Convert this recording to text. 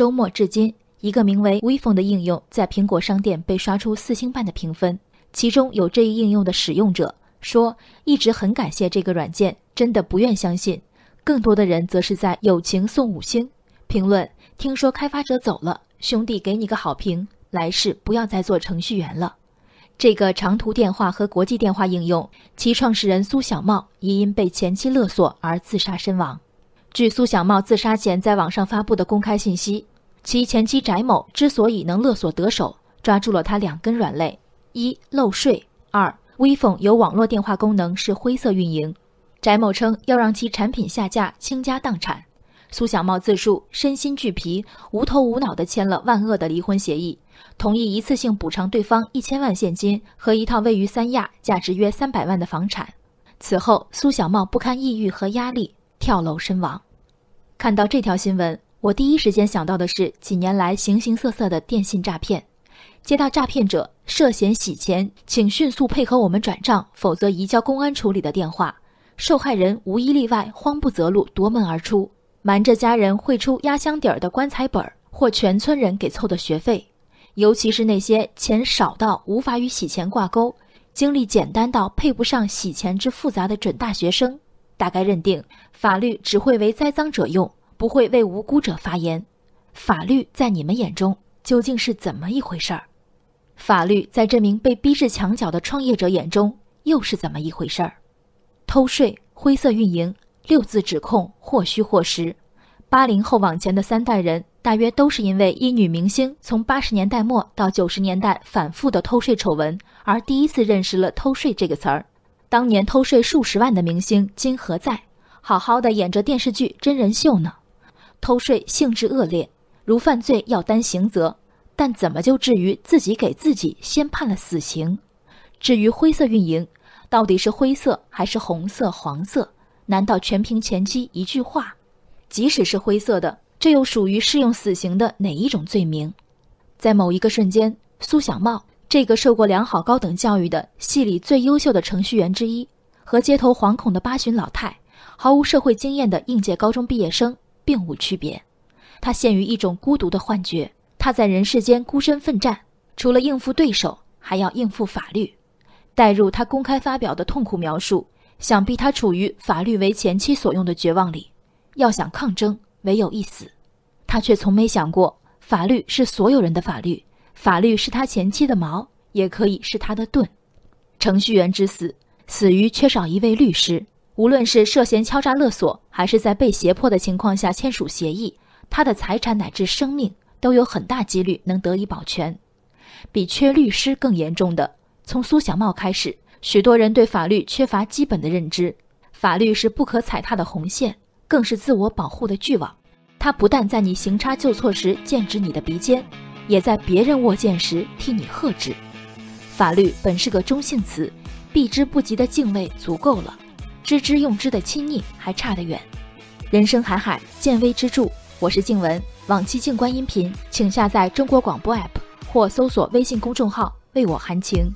周末至今，一个名为 WePhone 的应用在苹果商店被刷出四星半的评分。其中有这一应用的使用者说，一直很感谢这个软件，真的不愿相信。更多的人则是在友情送五星评论。听说开发者走了，兄弟给你个好评，来世不要再做程序员了。这个长途电话和国际电话应用，其创始人苏小茂已因被前妻勒索而自杀身亡。据苏小茂自杀前在网上发布的公开信息，其前妻翟某之所以能勒索得手，抓住了他两根软肋：一漏税，二微风有网络电话功能是灰色运营。翟某称要让其产品下架，倾家荡产。苏小茂自述身心俱疲，无头无脑地签了万恶的离婚协议，同意一次性补偿对方一千万现金和一套位于三亚、价值约三百万的房产。此后，苏小茂不堪抑郁和压力。跳楼身亡。看到这条新闻，我第一时间想到的是几年来形形色色的电信诈骗。接到诈骗者涉嫌洗钱，请迅速配合我们转账，否则移交公安处理的电话，受害人无一例外慌不择路夺门而出，瞒着家人汇出压箱底儿的棺材本儿或全村人给凑的学费。尤其是那些钱少到无法与洗钱挂钩，经历简单到配不上洗钱之复杂的准大学生。大概认定法律只会为栽赃者用，不会为无辜者发言。法律在你们眼中究竟是怎么一回事儿？法律在这名被逼至墙角的创业者眼中又是怎么一回事儿？偷税、灰色运营六字指控或虚或实。八零后往前的三代人，大约都是因为一女明星从八十年代末到九十年代反复的偷税丑闻，而第一次认识了“偷税”这个词儿。当年偷税数十万的明星今何在？好好的演着电视剧、真人秀呢。偷税性质恶劣，如犯罪要担刑责，但怎么就至于自己给自己先判了死刑？至于灰色运营，到底是灰色还是红色、黄色？难道全凭前妻一句话？即使是灰色的，这又属于适用死刑的哪一种罪名？在某一个瞬间，苏小茂。这个受过良好高等教育的系里最优秀的程序员之一，和街头惶恐的八旬老太、毫无社会经验的应届高中毕业生并无区别。他陷于一种孤独的幻觉，他在人世间孤身奋战，除了应付对手，还要应付法律。带入他公开发表的痛苦描述，想必他处于法律为前妻所用的绝望里。要想抗争，唯有一死。他却从没想过，法律是所有人的法律。法律是他前妻的矛，也可以是他的盾。程序员之死，死于缺少一位律师。无论是涉嫌敲诈勒索，还是在被胁迫的情况下签署协议，他的财产乃至生命都有很大几率能得以保全。比缺律师更严重的，从苏小茂开始，许多人对法律缺乏基本的认知。法律是不可踩踏的红线，更是自我保护的巨网。它不但在你行差就错时剑指你的鼻尖。也在别人握剑时替你喝止。法律本是个中性词，避之不及的敬畏足够了，知之用之的亲昵还差得远。人生海海，见微知著。我是静文，往期静观音频，请下载中国广播 APP 或搜索微信公众号为我含情。